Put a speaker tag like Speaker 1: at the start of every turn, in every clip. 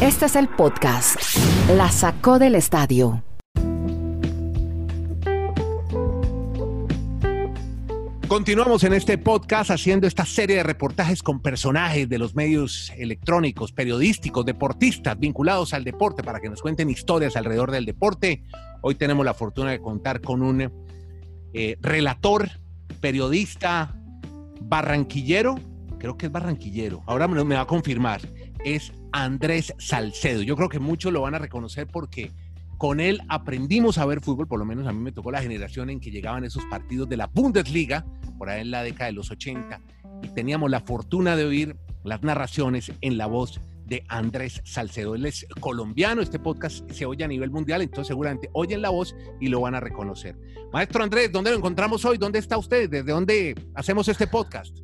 Speaker 1: Este es el podcast. La sacó del estadio.
Speaker 2: Continuamos en este podcast haciendo esta serie de reportajes con personajes de los medios electrónicos, periodísticos, deportistas vinculados al deporte para que nos cuenten historias alrededor del deporte. Hoy tenemos la fortuna de contar con un eh, relator, periodista, barranquillero, creo que es barranquillero, ahora me, va a confirmar, es Andrés Salcedo. Yo creo que muchos lo van a reconocer porque con él aprendimos a ver fútbol, por lo menos a mí me tocó la generación en que llegaban esos partidos de la Bundesliga, por ahí en la década de los 80, y teníamos la fortuna de oír las narraciones en la voz de Andrés Salcedo. Él es colombiano, este podcast se oye a nivel mundial, entonces seguramente oyen la voz y lo van a reconocer. Maestro Andrés, ¿dónde lo encontramos hoy? ¿Dónde está usted? ¿Desde dónde hacemos este podcast?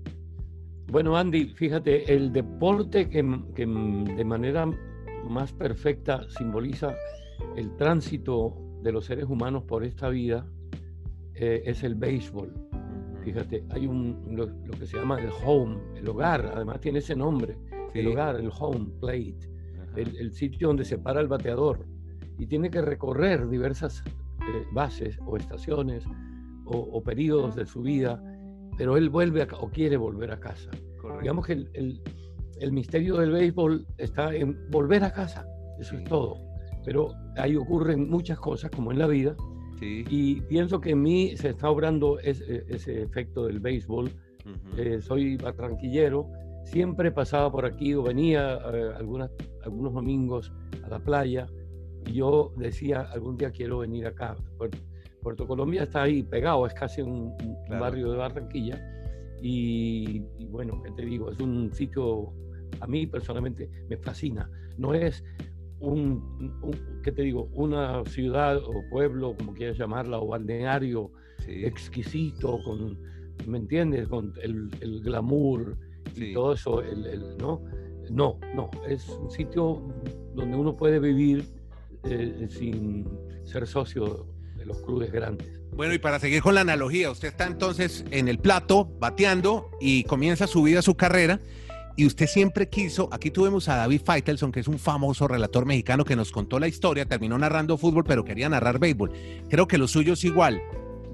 Speaker 3: Bueno, Andy, fíjate, el deporte que, que de manera más perfecta simboliza el tránsito de los seres humanos por esta vida eh, es el béisbol. Fíjate, hay un, lo, que se llama el home, el hogar, además tiene ese nombre, el hogar, el home plate, el, sitio donde se para el bateador y tiene que recorrer diversas eh, bases o estaciones o, periodos de su vida, pero él vuelve a, o quiere volver a casa. Digamos que el, el, misterio del béisbol está en volver a casa, eso es todo pero ahí ocurren muchas cosas como en la vida. Y pienso que en mí se está obrando e, ese, efecto del béisbol. Eh, soy barranquillero, siempre pasaba por aquí o venía eh, algunas, algunos domingos a la playa y yo decía, algún día quiero venir acá. Puerto, Colombia está ahí pegado, es casi un, barrio de Barranquilla. Y, y, bueno, ¿qué te digo? Es un sitio, a mí personalmente me fascina. No es un, ¿qué te digo? Una ciudad o pueblo, como quieras llamarla, o balneario exquisito, con, ¿me entiendes? Con el, glamour y todo eso, el, ¿no? No, no, es un sitio donde uno puede vivir eh, sin ser socio los clubes grandes.
Speaker 2: Bueno, y para seguir con la analogía, usted está entonces en el plato, bateando, y comienza su vida, su carrera, y usted siempre quiso, aquí tuvimos a David Feitelson, que es un famoso relator mexicano que nos contó la historia, terminó narrando fútbol, pero quería narrar béisbol. Creo que lo suyo es igual.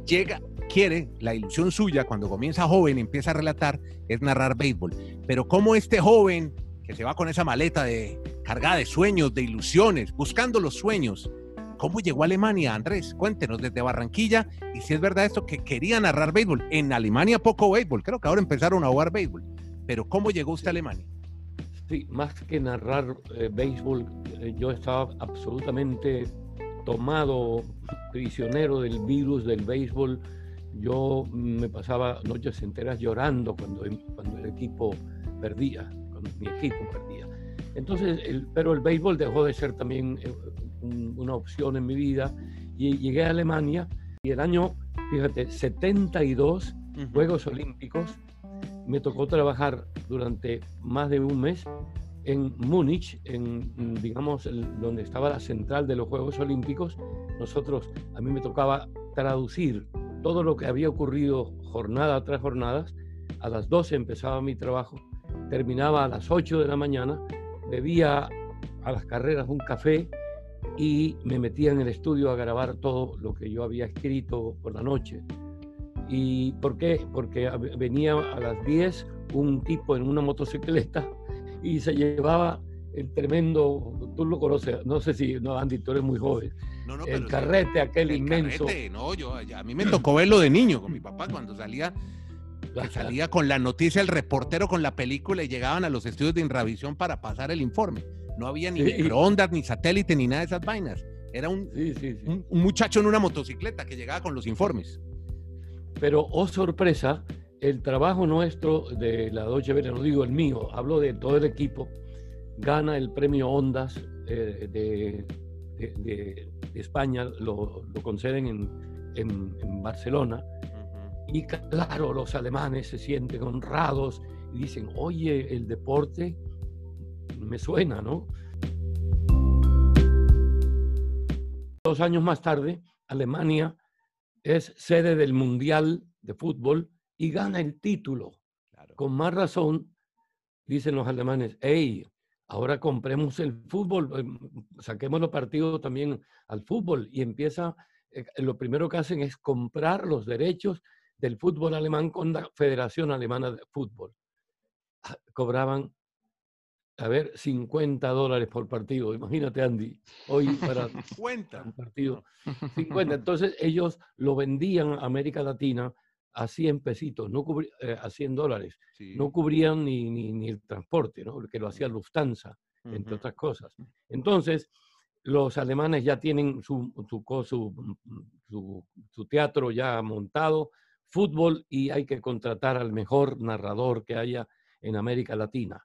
Speaker 2: Llega, quiere, la ilusión suya cuando comienza joven, empieza a relatar, es narrar béisbol. Pero como este joven que se va con esa maleta de cargada de sueños, de ilusiones, buscando los sueños, ¿cómo llegó a Alemania, Andrés? Cuéntenos desde Barranquilla y si es verdad esto que quería narrar béisbol. En Alemania poco béisbol, creo que ahora empezaron a jugar béisbol. Pero ¿cómo llegó usted a Alemania?
Speaker 3: Sí, más que narrar eh, béisbol, eh, yo estaba absolutamente tomado, prisionero del virus del béisbol. Yo me pasaba noches enteras llorando cuando, cuando el equipo perdía, cuando mi equipo perdía. Entonces, el, pero el béisbol dejó de ser también una opción en mi vida y llegué a Alemania y el año, fíjate, 72 Juegos Olímpicos me tocó trabajar durante más de un mes en Múnich, en, digamos, donde estaba la central de los Juegos Olímpicos. Nosotros, a mí me tocaba traducir todo lo que había ocurrido jornada tras jornada. A las 12 empezaba mi trabajo, terminaba a las 8 de la mañana, bebía a las carreras un café y me metía en el estudio a grabar todo lo que yo había escrito por la noche. ¿Y por qué? Porque venía a las 10 un tipo en una motocicleta y se llevaba el tremendo, tú lo conoces, no sé si, no, Andy, tú eres muy joven. el carrete, aquel inmenso.
Speaker 2: no, yo, a mí me tocó verlo de niño con mi papá cuando salía, salía con la noticia el reportero con la película y llegaban a los estudios de Inravisión para pasar el informe. No había ni microondas, ni satélite, ni nada de esas vainas. Era un, un muchacho en una motocicleta que llegaba con los informes.
Speaker 3: Pero, oh sorpresa, el trabajo nuestro de la Deutsche Welle, no digo el mío, hablo de todo el equipo, gana el premio Ondas eh, de, España, lo, conceden en, Barcelona. Y claro, los alemanes se sienten honrados y dicen, oye, el deporte me suena, ¿no? Dos años más tarde, Alemania es sede del Mundial de Fútbol y gana el título. Con más razón, dicen los alemanes, hey, ahora compremos el fútbol, em, saquemos los partidos también al fútbol y empieza, eh, lo primero que hacen es comprar los derechos del fútbol alemán con la Federación Alemana de Fútbol. Ah, cobraban, a ver, 50 dólares por partido. Imagínate, Andy, hoy para un partido, 50. Entonces ellos lo vendían a América Latina a 100 pesitos, no eh, a 100 dólares. No cubrían ni, ni, el transporte, ¿no? que lo hacía Lufthansa, entre otras cosas. Entonces, los alemanes ya tienen su, su, su, su, teatro ya montado, fútbol, y hay que contratar al mejor narrador que haya en América Latina.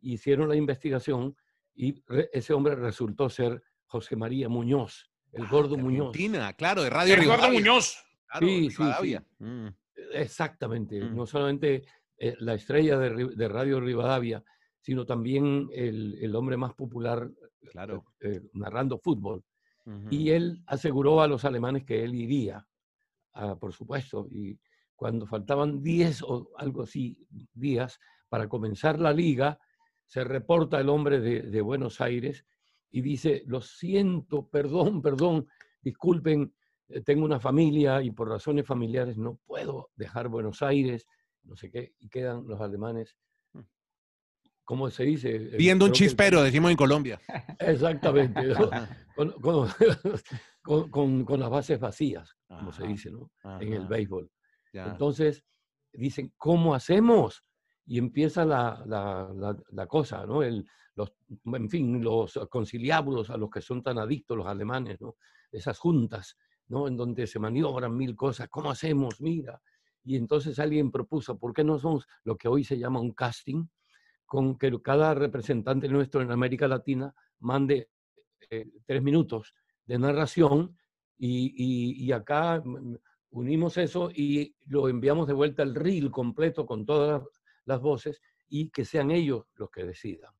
Speaker 3: Hicieron la investigación y ese hombre resultó ser José María Muñoz, el ah, gordo Muñoz.
Speaker 2: claro, de Radio El
Speaker 4: gordo Muñoz.
Speaker 3: sí, sí, sí. Mm. Exactamente, mm. no solamente eh, la estrella de, Radio Rivadavia, sino también el, hombre más popular claro. Eh, narrando fútbol. Y él aseguró a los alemanes que él iría, ah, por supuesto, y cuando faltaban 10 o algo así días para comenzar la liga, se reporta el hombre de, de Buenos Aires y dice, lo siento, perdón, perdón, disculpen, eh, tengo una familia y por razones familiares no puedo dejar Buenos Aires, no sé qué, y quedan los alemanes, mm. ¿cómo se dice?
Speaker 2: Eh, Viendo un chispero, decimos en Colombia.
Speaker 3: Exactamente, con, con, las bases vacías, como se dice, ¿no? En el béisbol. Entonces, dicen, ¿cómo hacemos? Y empieza la, la, la, cosa, ¿no? El, los, en fin, los conciliábulos a los que son tan adictos los alemanes, ¿no? Esas juntas ¿no? En donde se maniobran mil cosas, ¿cómo hacemos? Mira. Y entonces alguien propuso, ¿por qué no somos lo que hoy se llama un casting? Con que cada representante nuestro en América Latina mande eh, tres minutos de narración y, y, acá unimos eso y lo enviamos de vuelta al reel completo con todas las voces y que sean ellos los que decidan.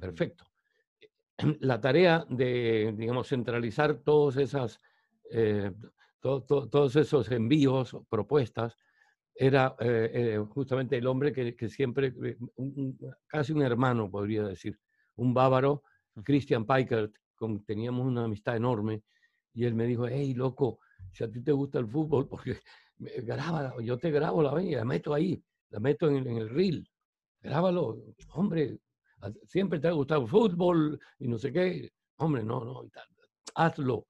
Speaker 3: Perfecto. La tarea de, digamos, centralizar todas esas eh, todos esos envíos, propuestas, era eh, eh, justamente el hombre que, siempre, casi un hermano podría decir, un bávaro, Christian Peikert, con teníamos una amistad enorme, y él me dijo, hey, loco, si a ti te gusta el fútbol, porque graba, yo te grabo la y la meto ahí, la meto en, en el reel, grábalo, hombre, siempre te ha gustado el fútbol y no sé qué, hombre, no, no, hazlo.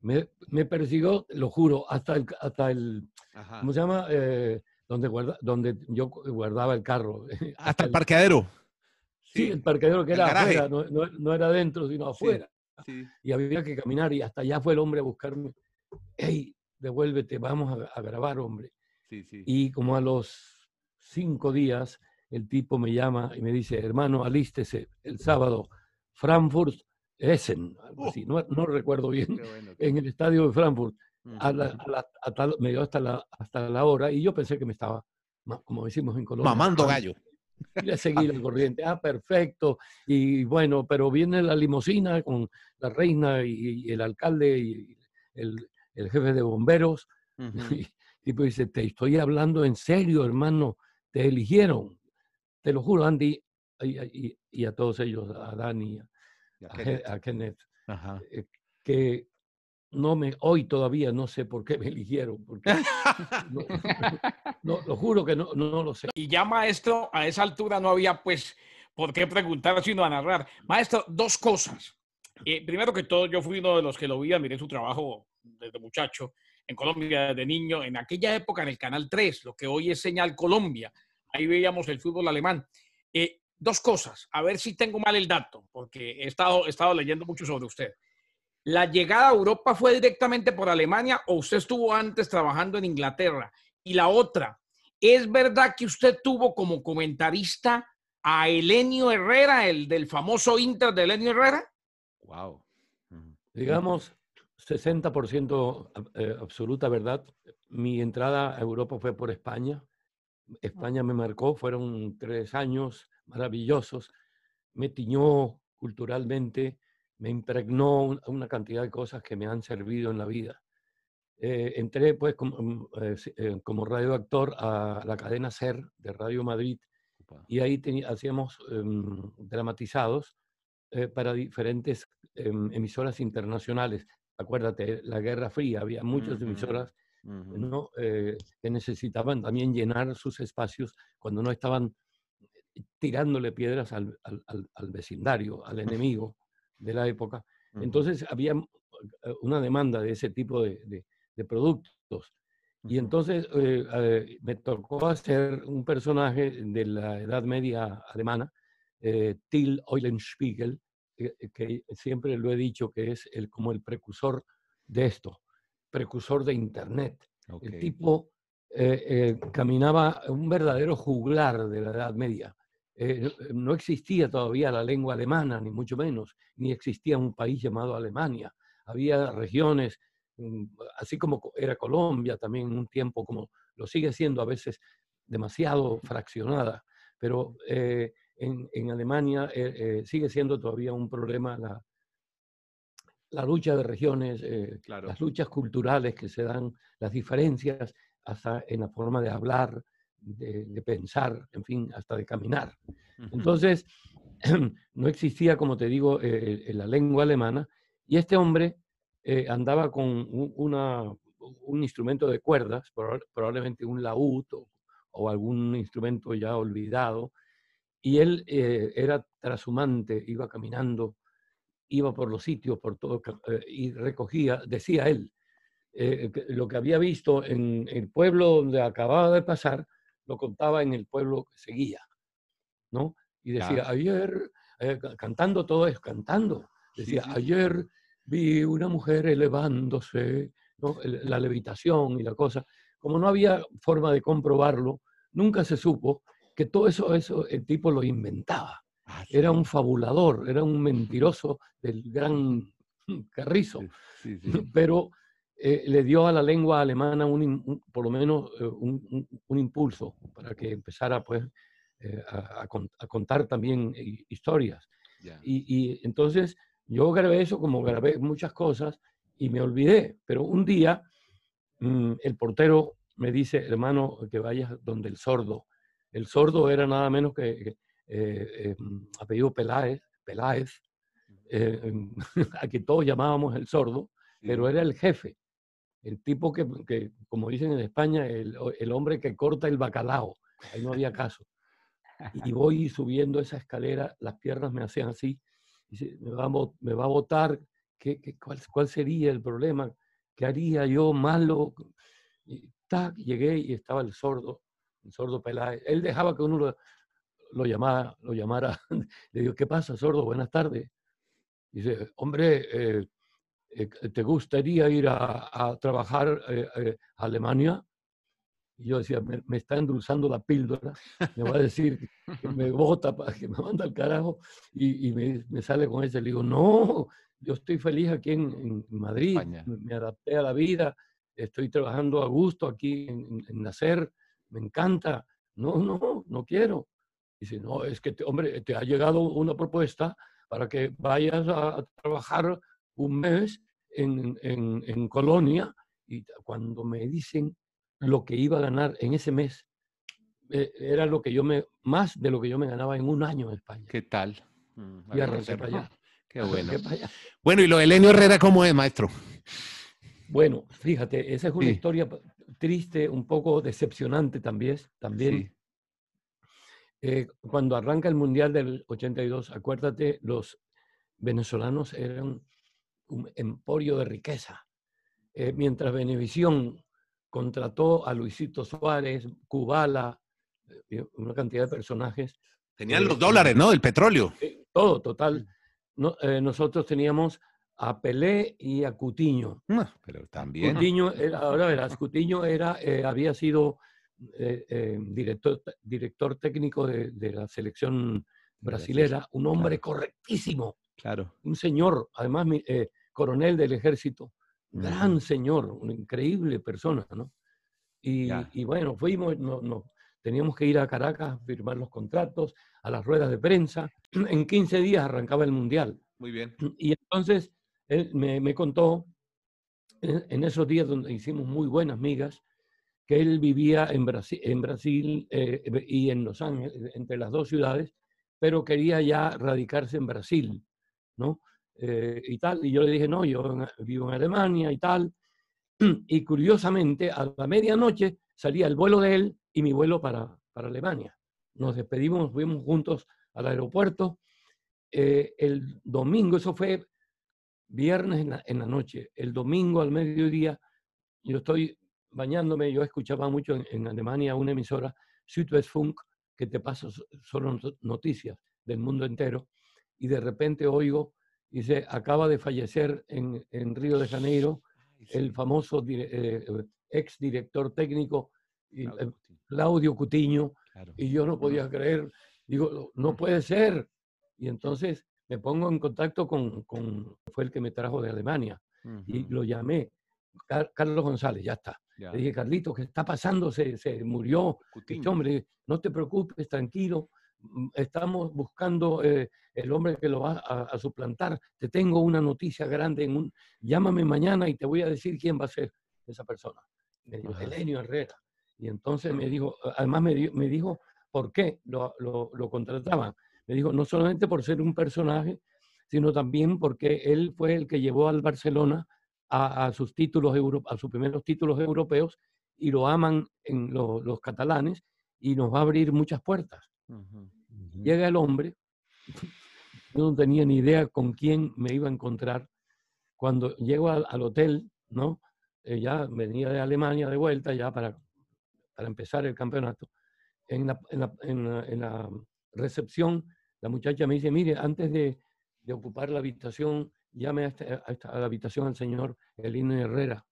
Speaker 3: Me, me persiguió, lo juro, hasta el, hasta el ¿cómo se llama? Eh, donde, guarda, donde yo guardaba el carro.
Speaker 2: Hasta, el parqueadero.
Speaker 3: Sí, el parqueadero que era afuera, no, no, era dentro, sino afuera. Y había que caminar y hasta allá fue el hombre a buscarme. ¡Ey, devuélvete, vamos a, a grabar, hombre! Y como a los cinco días, el tipo me llama y me dice, hermano, alístese el sábado, Frankfurt Essen, algo así, no, no, recuerdo bien, en el estadio de Frankfurt. A la, me dio hasta la, hasta la hora y yo pensé que me estaba, como decimos en Colombia,
Speaker 2: mamando gallo.
Speaker 3: Y le seguí el corriente. Ah, perfecto. Y bueno, pero viene la limusina con la reina y, el alcalde y el, el, jefe de bomberos. y, pues dice, te estoy hablando en serio, hermano. Te eligieron. Te lo juro, Andy, y, y a todos ellos, a Dani, a Kenneth, eh, que no me, hoy todavía no sé por qué me eligieron, porque no, lo juro que no, no lo sé.
Speaker 4: Y ya maestro, a esa altura no había pues por qué preguntar, sino a narrar. Maestro, dos cosas. Eh, primero que todo, yo fui uno de los que lo vi, miré su trabajo desde muchacho en Colombia, de niño, en aquella época en el Canal 3, lo que hoy es Señal Colombia. Ahí veíamos el fútbol alemán. Eh, dos cosas, a ver si tengo mal el dato, porque he estado, he estado leyendo mucho sobre usted. ¿La llegada a Europa fue directamente por Alemania o usted estuvo antes trabajando en Inglaterra? Y la otra, ¿es verdad que usted tuvo como comentarista a Elenio Herrera, el del famoso Inter de Elenio Herrera?
Speaker 3: Wow. Digamos, 60% eh, absoluta verdad. Mi entrada a Europa fue por España. España me marcó, fueron tres años maravillosos, me tiñó culturalmente, me impregnó una cantidad de cosas que me han servido en la vida. Eh, entré pues como, mm, eh, eh, como radioactor a la cadena SER de Radio Madrid y ahí hacíamos em, dramatizados eh, para diferentes em, emisoras internacionales. Acuérdate, la Guerra Fría, había muchas emisoras ¿no? Eh, que necesitaban también llenar sus espacios cuando no estaban tirándole piedras al, al, vecindario, al enemigo de la época. Entonces había eh, una demanda de ese tipo de, de, productos. Y entonces eh, me tocó hacer un personaje de la Edad Media alemana, Till Eulenspiegel, que, siempre lo he dicho que es el, como el precursor de esto precursor de Internet. El tipo eh, eh, caminaba un verdadero juglar de la Edad Media. Eh, no existía todavía la lengua alemana, ni mucho menos, ni existía un país llamado Alemania. Había regiones, mm, así como era Colombia también en un tiempo, como lo sigue siendo a veces demasiado fraccionada, pero en, en, Alemania sigue siendo todavía un problema la, la lucha de regiones, eh, las luchas culturales que se dan, las diferencias hasta en la forma de hablar, de, pensar, en fin, hasta de caminar. Entonces, no existía, como te digo, eh, la lengua alemana y este hombre eh, andaba con una, un instrumento de cuerdas, probablemente un laúd o, o algún instrumento ya olvidado, y él era trashumante, iba caminando iba por los sitios, por todo, eh, y recogía, decía él, eh, lo que había visto en el pueblo donde acababa de pasar, lo contaba en el pueblo que seguía, ¿no? Y decía, ayer, eh, cantando todo eso, cantando, decía, ayer vi una mujer elevándose, ¿no? la levitación y la cosa. Como no había forma de comprobarlo, nunca se supo que todo eso, eso el tipo lo inventaba. Ah, era un fabulador, era un mentiroso del gran Carrizo, pero eh, le dio a la lengua alemana un, por lo menos eh, un, un, impulso para que empezara pues, eh, a, contar también historias. Y, y, entonces yo grabé eso como grabé muchas cosas y me olvidé, pero un día mm, el portero me dice, hermano, que vayas donde el sordo. El sordo era nada menos que eh, em, apellido Peláez, Peláez eh, a que todos llamábamos el sordo, pero era el jefe, el tipo que, que como dicen en España, el, el, hombre que corta el bacalao. Ahí no había caso. Y voy subiendo esa escalera, las piernas me hacían así, y me, va a, me va a votar, ¿qué, qué, cuál, cuál, sería el problema? ¿Qué haría yo malo? Y tac, llegué y estaba el sordo, el sordo Peláez. Él dejaba que uno lo, lo, llamara, lo llamara, le digo, ¿qué pasa, sordo? Buenas tardes. Dice, hombre, eh, eh, ¿te gustaría ir a, trabajar eh, a Alemania? Y yo decía, me, está endulzando la píldora, me va a decir que me vota, que me manda al carajo, y, me, sale con ese. Le digo, no, yo estoy feliz aquí en, Madrid, me, adapté a la vida, estoy trabajando a gusto aquí en, en, Nacer, me encanta. No, no, no quiero. Dice, no, es que, hombre, te ha llegado una propuesta para que vayas a, trabajar un mes en, en, Colonia y cuando me dicen lo que iba a ganar en ese mes, eh, era lo que yo me, más de lo que yo me ganaba en un año en España.
Speaker 2: ¿Qué tal?
Speaker 3: Mm, y arranqué para allá.
Speaker 2: Qué bueno. Bueno, ¿y lo de Elenio Herrera cómo es, maestro?
Speaker 3: Bueno, fíjate, esa es una historia triste, un poco decepcionante también, también eh, cuando arranca el Mundial del 82, acuérdate, los venezolanos eran un emporio de riqueza. Eh, mientras Venevisión contrató a Luisito Suárez, Kubala, eh, una cantidad de personajes.
Speaker 2: Tenían los dólares, ¿no? El petróleo.
Speaker 3: todo, total. nosotros teníamos a Pelé y a Cutiño.
Speaker 2: Ah, pero también.
Speaker 3: Cutiño, ahora verás, Cutiño era, había sido eh, eh, director, director técnico de, la selección brasilera, un hombre correctísimo.
Speaker 2: Claro.
Speaker 3: Un señor, además, eh, coronel del ejército, gran señor, una increíble persona, ¿no? Y, bueno, fuimos, no, teníamos que ir a Caracas a firmar los contratos, a las ruedas de prensa. En 15 días arrancaba el Mundial.
Speaker 2: Muy bien.
Speaker 3: Y entonces él me, me contó, en, en, esos días donde hicimos muy buenas migas, que él vivía en Brasil, en Brasil eh, y en Los Ángeles, entre las dos ciudades, pero quería ya radicarse en Brasil, ¿no? Eh, y tal. Y yo le dije, no, yo vivo en Alemania y tal. Y curiosamente, a la medianoche salía el vuelo de él y mi vuelo para, para Alemania. Nos despedimos, fuimos juntos al aeropuerto. Eh, el domingo, eso fue viernes en la, en la, noche. El domingo al mediodía, yo estoy bañándome, yo escuchaba mucho en, en Alemania una emisora, Südwestfunk, que te pasa solo noticias del mundo entero, y de repente oigo, dice, acaba de fallecer en, en Río de Janeiro el famoso eh, ex director técnico Claudio, Claudio Cutiño, claro. y yo no podía creer, digo, no puede ser. Y entonces me pongo en contacto con, con fue el que me trajo de Alemania, uh -huh. y lo llamé, Carlos González, ya está. Ya. Le dije, Carlito, ¿qué está pasando? Se, se murió. Este hombre, no te preocupes, tranquilo. Mm, estamos buscando eh, el hombre que lo va a, a, suplantar. Te tengo una noticia grande. En un... Llámame mañana y te voy a decir quién va a ser esa persona. Me dijo, Elenio Herrera. Y entonces me dijo, además me, di, me dijo, ¿por qué lo, lo, lo, contrataban? Me dijo, no solamente por ser un personaje, sino también porque él fue el que llevó al Barcelona a, a sus títulos, euro, a sus primeros títulos europeos y lo aman en lo, los catalanes y nos va a abrir muchas puertas. Uh -huh. Llega el hombre, yo no tenía ni idea con quién me iba a encontrar. Cuando llego al, al hotel, ¿no? Eh, ya venía de Alemania de vuelta ya para, para empezar el campeonato. En la, en, la, en, la, en la, recepción, la muchacha me dice, mire, antes de, de ocupar la habitación, llame a, esta, a, esta, a, la habitación al señor Elino Herrera.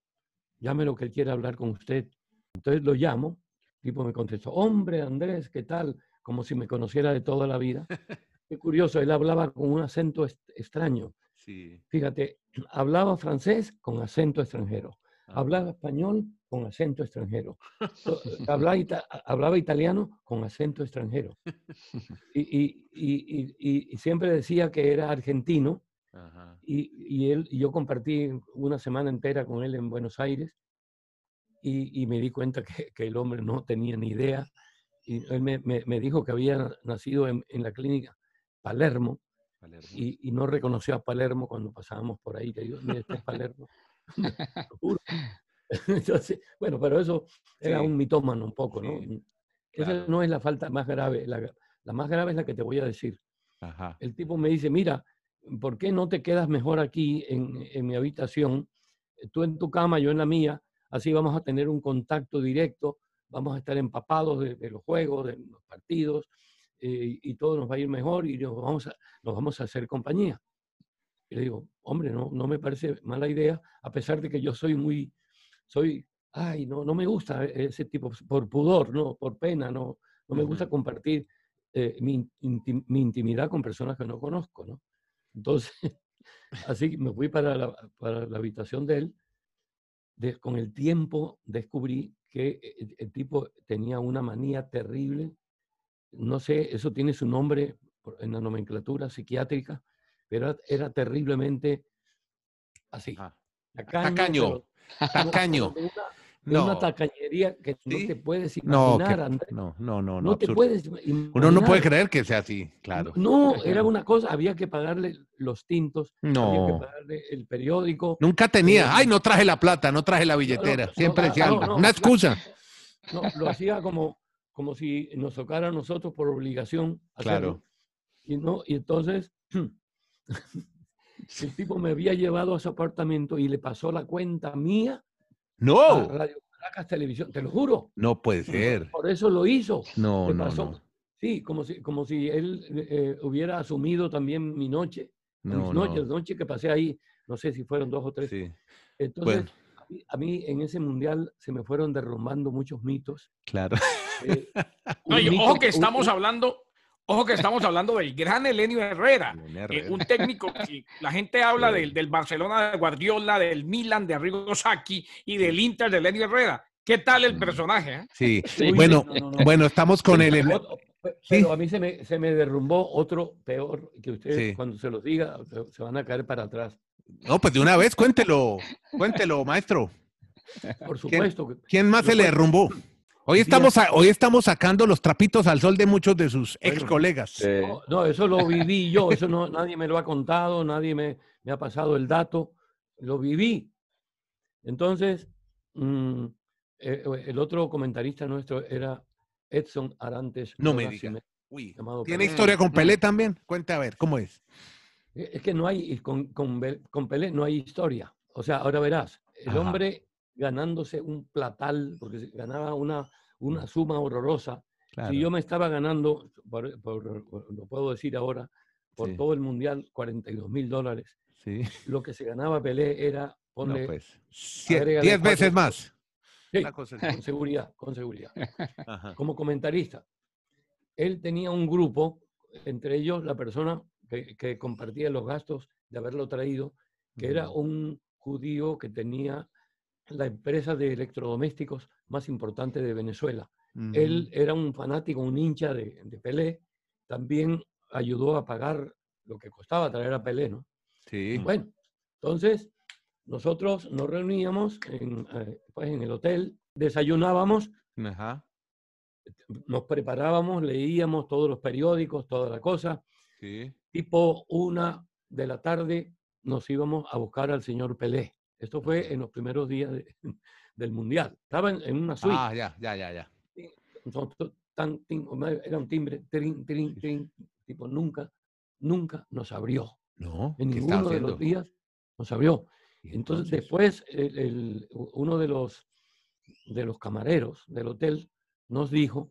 Speaker 3: Llámelo que él quiere hablar con usted. Entonces lo llamo, el tipo me contestó, hombre, Andrés, ¿qué tal? Como si me conociera de toda la vida. Qué curioso, él hablaba con un acento extraño. Sí. Fíjate, hablaba francés con acento extranjero. Ah. Hablaba español con acento extranjero. hablaba, ita hablaba, italiano con acento extranjero. Y, y, y, y, siempre decía que era argentino. Y, él, y yo compartí una semana entera con él en Buenos Aires y, me di cuenta que, que, el hombre no tenía ni idea. Y él me, me, me dijo que había nacido en, en la clínica Palermo, Palermo. Y, no reconoció a Palermo cuando pasábamos por ahí. Le digo, mira, este es Palermo. Entonces, bueno, pero eso era sí. un mitómano un poco, ¿no? Sí, Esa claro. no es la falta más grave. La, la, más grave es la que te voy a decir. Ajá. El tipo me dice, mira, ¿por qué no te quedas mejor aquí en, en, mi habitación? Tú en tu cama, yo en la mía. Así vamos a tener un contacto directo, vamos a estar empapados de, de los juegos, de los partidos, eh, y todo nos va a ir mejor y nos vamos a, nos vamos a hacer compañía. Y le digo, hombre, no, no me parece mala idea, a pesar de que yo soy muy, soy, ay, no, no me gusta ese tipo, por pudor, no, por pena, no, no me gusta compartir eh, mi, intim, mi, intimidad con personas que no conozco, ¿no? Entonces, así me fui para la, para la habitación de él. De, con el tiempo descubrí que el, el, tipo tenía una manía terrible. No sé, eso tiene su nombre en la nomenclatura psiquiátrica, pero era, terriblemente así.
Speaker 2: Tacaño. Tacaño. tacaño.
Speaker 3: Una, no. una tacañería que ¿Sí? no te puedes imaginar,
Speaker 2: no,
Speaker 3: Andrés.
Speaker 2: No, no, no.
Speaker 3: No, te puedes imaginar.
Speaker 2: Uno no puede creer que sea así, claro.
Speaker 3: No, era una cosa, había que pagarle los tintos,
Speaker 2: no.
Speaker 3: había que pagarle el periódico.
Speaker 2: Nunca tenía, eh, ay, no traje la plata, no traje la billetera, siempre decía algo. una excusa.
Speaker 3: No, lo hacía como, como si nos tocara a nosotros por obligación. Hacerlo.
Speaker 2: Claro.
Speaker 3: Y, no, y entonces el tipo me había llevado a su apartamento y le pasó la cuenta mía
Speaker 2: no.
Speaker 3: a Radio Caracas Televisión, te lo juro.
Speaker 2: No puede ser.
Speaker 3: Por eso lo hizo.
Speaker 2: No, no, no,
Speaker 3: Sí, como si, como si él eh, hubiera asumido también mi noche, no, mis noches, no. noche que pasé ahí, no sé si fueron dos o tres.
Speaker 2: Sí.
Speaker 3: Entonces, bueno. a, mí, a, mí, en ese mundial se me fueron derrumbando muchos mitos.
Speaker 2: Claro.
Speaker 4: Eh, no, y ojo que estamos un, hablando Ojo que estamos hablando del gran Elenio Herrera, eh, un técnico que la gente habla del, del, Barcelona de Guardiola, del Milan de Arrigo Sacchi y del Inter de Elenio Herrera. ¿Qué tal el personaje? Eh?
Speaker 2: Sí, sí. bueno, no, no, no. bueno, estamos con sí, el...
Speaker 3: Pero a mí se me, se me derrumbó otro peor que ustedes sí. cuando se los diga se van a caer para atrás.
Speaker 2: No, pues de una vez cuéntelo, cuéntelo, maestro.
Speaker 3: Por supuesto.
Speaker 2: ¿Quién, ¿quién más se le derrumbó? Hoy estamos, hoy estamos sacando los trapitos al sol de muchos de sus ex colegas.
Speaker 3: No, eso lo viví yo, eso no, nadie me lo ha contado, nadie me, me ha pasado el dato, lo viví. Entonces, mm, eh, el otro comentarista nuestro era Edson Arantes.
Speaker 2: No me diga. ¿Tiene historia con Pelé también? Cuente a ver, ¿cómo es?
Speaker 3: Es que no hay, con, con, con Pelé no hay historia. O sea, ahora verás, el hombre ganándose un platal, porque ganaba una, una suma horrorosa. Si yo me estaba ganando, lo puedo decir ahora, por todo el mundial, 42 mil dólares. Sí. Lo que se ganaba Pelé era, ponle...
Speaker 2: pues, 10 veces más.
Speaker 3: Sí, con seguridad, con seguridad. Como comentarista. Él tenía un grupo, entre ellos la persona que, que compartía los gastos de haberlo traído, que era un judío que tenía la empresa de electrodomésticos más importante de Venezuela. Él era un fanático, un hincha de, Pelé. También ayudó a pagar lo que costaba traer a Pelé, ¿no?
Speaker 2: Sí.
Speaker 3: Bueno, entonces nosotros nos reuníamos en, eh, pues, en el hotel, desayunábamos, nos preparábamos, leíamos todos los periódicos, toda la cosa. Sí. Tipo una de la tarde nos íbamos a buscar al señor Pelé. Esto fue en los primeros días del Mundial. Estaba en, una suite.
Speaker 2: Ah, ya, ya, ya, ya.
Speaker 3: era un timbre, trin, trin, trin, tipo nunca, nunca nos abrió.
Speaker 2: No.
Speaker 3: En ninguno de los días nos abrió. Entonces, después uno de los, de los camareros del hotel nos dijo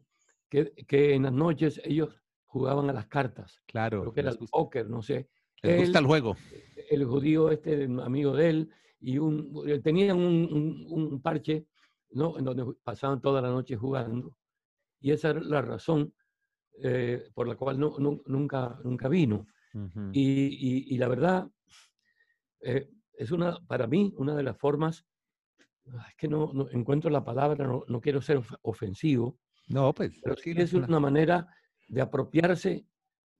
Speaker 3: que, que, en las noches ellos jugaban a las cartas.
Speaker 2: Claro.
Speaker 3: Creo que era el póker, no sé.
Speaker 2: Les gusta el juego.
Speaker 3: El judío, este amigo de él, y un, eh, tenían un, un, parche ¿no? en donde pasaban toda la noche jugando. Y esa era la razón eh, por la cual no, nunca, nunca vino. y, y, la verdad, eh, es una, para mí una de las formas, ah, es que no, no encuentro la palabra, no, no, quiero ser ofensivo.
Speaker 2: No, pues.
Speaker 3: Pero sí es una manera de apropiarse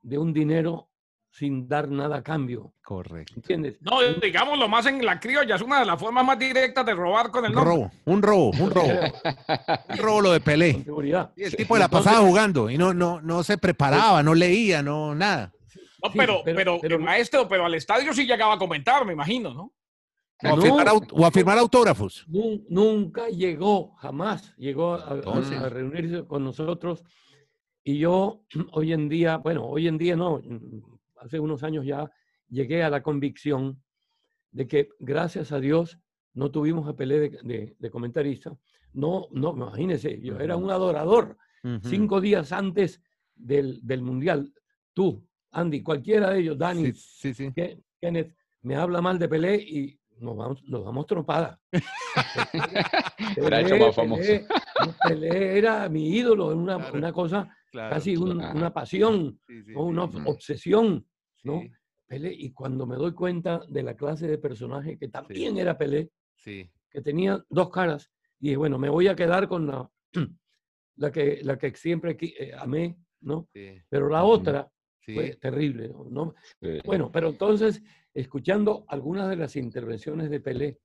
Speaker 3: de un dinero sin dar nada a cambio.
Speaker 2: Correcto.
Speaker 3: ¿Entiendes?
Speaker 4: No, digamos lo más en la criolla, es una de las formas más directas de robar con el nombre.
Speaker 2: Robo, un robo, un robo. un robo lo de Pelé. Y el tipo de la pasaba jugando y no, no, no se preparaba, no leía, no nada.
Speaker 4: No, pero, pero, pero, maestro, pero al estadio sí llegaba a comentar, me imagino, ¿no?
Speaker 2: O a, firmar, autógrafos.
Speaker 3: Nunca llegó, jamás llegó a, a, reunirse con nosotros. Y yo hoy en día, bueno, hoy en día no, hace unos años ya llegué a la convicción de que gracias a Dios no tuvimos a Pelé de, comentarista. No, no, imagínese, yo era un adorador. Cinco días antes del, Mundial, tú, Andy, cualquiera de ellos, Dani, Kenneth, me habla mal de Pelé y nos vamos, nos vamos tropada.
Speaker 5: era hecho más famoso.
Speaker 3: Pelé, era mi ídolo, una, una cosa, casi una pasión o una obsesión. ¿No? Pelé, y cuando me doy cuenta de la clase de personaje que también era Pelé, que tenía dos caras, y bueno, me voy a quedar con la, la, que, la que siempre eh, amé, ¿no? Pero la otra fue terrible, ¿no? Bueno, pero entonces, escuchando algunas de las intervenciones de Pelé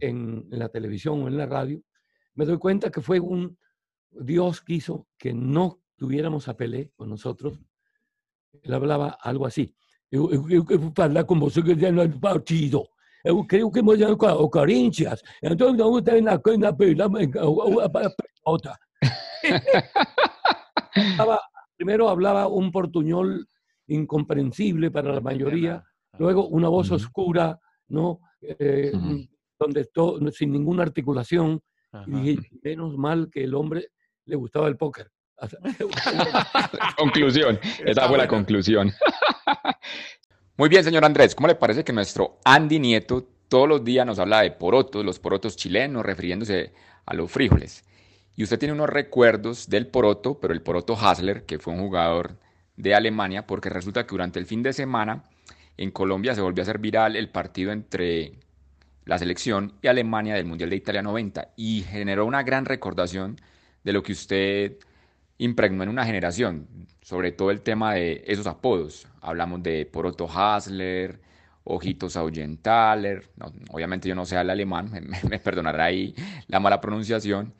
Speaker 3: en, en la televisión o en la radio, me doy cuenta que fue un Dios quiso que no tuviéramos a Pelé con nosotros. Él hablaba algo así. Eu, eu, eu, eu vou falar com você que no partido. Eu creio que vamos com o Corinthians. Então, não tem na na pelota. primero hablaba un portuñol incomprensible para la mayoría, luego una voz oscura, ¿no? Eh, donde sin ninguna articulación. Y menos mal que el hombre le gustaba el póker.
Speaker 5: conclusión, esa fue la conclusión. Muy bien, señor Andrés, ¿cómo le parece que nuestro Andy Nieto todos los días nos habla de porotos, los porotos chilenos, refiriéndose a los frijoles? Y usted tiene unos recuerdos del poroto, pero el poroto Hasler, que fue un jugador de Alemania, porque resulta que durante el fin de semana en Colombia se volvió a hacer viral el partido entre la selección y Alemania del Mundial de Italia 90 y generó una gran recordación de lo que usted impregnó en una generación, sobre todo el tema de esos apodos. Hablamos de Poroto Hasler, Ojitos Ahuyentaler, obviamente yo no sé el alemán, me, perdonará ahí la mala pronunciación,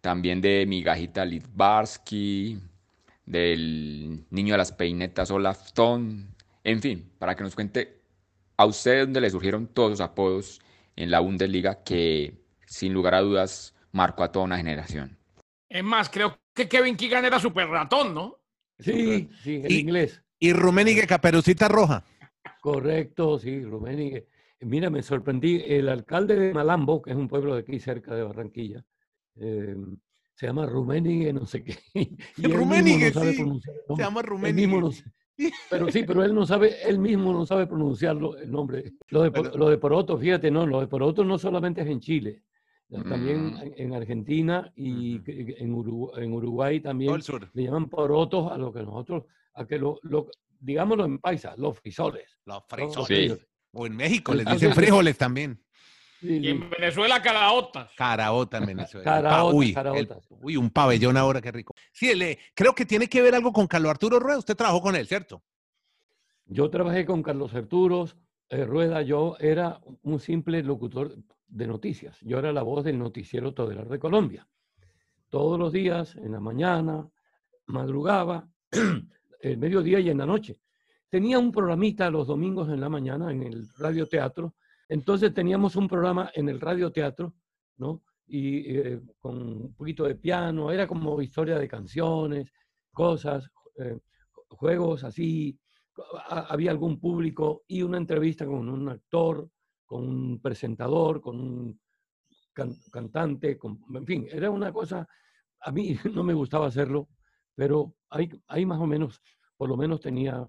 Speaker 5: también de Migajita Litvarsky, del niño de las peinetas Olaf Thon, en fin, para que nos cuente a usted dónde le surgieron todos los apodos en la Bundesliga que sin lugar a dudas marcó a toda una generación.
Speaker 4: Es más, creo que Kevin Keegan era super ratón, ¿no?
Speaker 3: Sí, sí, en
Speaker 2: Y-
Speaker 3: inglés.
Speaker 2: Y Rummenigge Caperucita Roja.
Speaker 3: Correcto, sí, Rummenigge. Mira, me sorprendí. El alcalde de Malambo, que es un pueblo de aquí cerca de Barranquilla, eh, se llama Rummenigge, no sé qué. y
Speaker 2: Rummenigge,
Speaker 3: no sabe
Speaker 2: sí,
Speaker 3: pronunciar el
Speaker 2: Se llama
Speaker 3: no sa- pero sí, pero él no sabe, él mismo no sabe pronunciarlo el nombre. Lo de, lo de poroto, fíjate, no, lo de poroto no solamente es en Chile, también
Speaker 5: Mm.
Speaker 3: en, en Argentina y en, Urugu- en Uruguay también
Speaker 2: el sur.
Speaker 3: le llaman porotos a lo que nosotros, a que lo, lo- digámoslo en paisa, los frisoles.
Speaker 2: Los frisoles.
Speaker 5: Sí.
Speaker 2: O en México les dicen frijoles también.
Speaker 3: Sí,
Speaker 4: Y en Venezuela, caraotas.
Speaker 2: Caraota en Venezuela.
Speaker 3: Caraota,
Speaker 2: Pa- uy, el- un pabellón ahora, qué rico. Sí, le, creo que tiene que ver algo con Carlos Arturo Rueda. Usted trabajó con él, ¿cierto?
Speaker 3: Yo trabajé con Carlos Arturos eh, Rueda, yo era un simple locutor de noticias. Yo era la voz del noticiero Todelar de Colombia. Todos los días, en la mañana, madrugaba, el mediodía y en la noche. Tenía un programita los domingos en la mañana en el radioteatro. Entonces teníamos un programa en el radioteatro, ¿no? Y eh, con un poquito de piano, era como historia de canciones, cosas, eh, juegos así, ha- había algún público y una entrevista con un actor, con un presentador, con un can- cantante, con- en fin, era una cosa, a mí no me gustaba hacerlo, pero ahí, ahí más o menos, por lo menos tenía